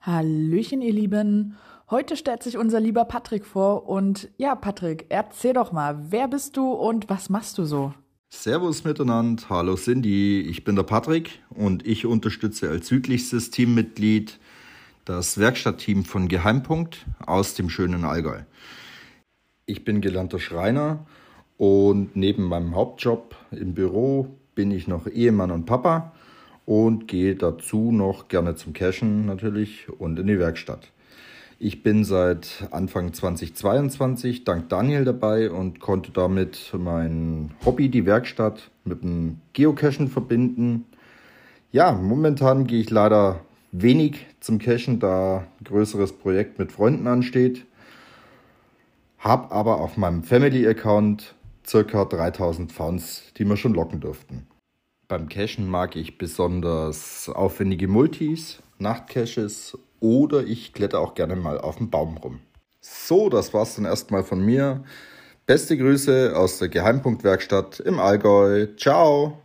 Hallöchen, ihr Lieben. Heute stellt sich unser lieber Patrick vor und ja, Patrick, erzähl doch mal, wer bist du und was machst du so? Servus miteinander, hallo Cindy, ich bin der Patrick und ich unterstütze als südlichstes Teammitglied das Werkstattteam von Geheimpunkt aus dem schönen Allgäu. Ich bin gelernter Schreiner und neben meinem Hauptjob im Büro bin ich noch Ehemann und Papa und gehe dazu noch gerne zum Cashen natürlich und in die Werkstatt. Ich bin seit Anfang 2022 dank Daniel dabei und konnte damit mein Hobby, die Werkstatt, mit dem Geocachen verbinden. Ja, momentan gehe ich leider wenig zum Cachen, da ein größeres Projekt mit Freunden ansteht. Hab aber auf meinem Family-Account circa 3000 Founds, die wir schon locken durften. Beim Cachen mag ich besonders aufwendige Multis, Nachtcaches oder ich kletter auch gerne mal auf dem Baum rum. So, das war's dann erstmal von mir. Beste Grüße aus der Geheimpunktwerkstatt im Allgäu. Ciao!